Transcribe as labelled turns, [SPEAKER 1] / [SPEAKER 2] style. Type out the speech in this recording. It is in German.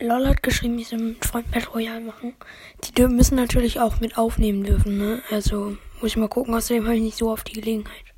[SPEAKER 1] LOL hat geschrieben, ich soll mit Freund Battle Royale machen. Die müssen natürlich auch mit aufnehmen dürfen, ne? Also muss ich mal gucken, außerdem habe ich nicht so oft die Gelegenheit.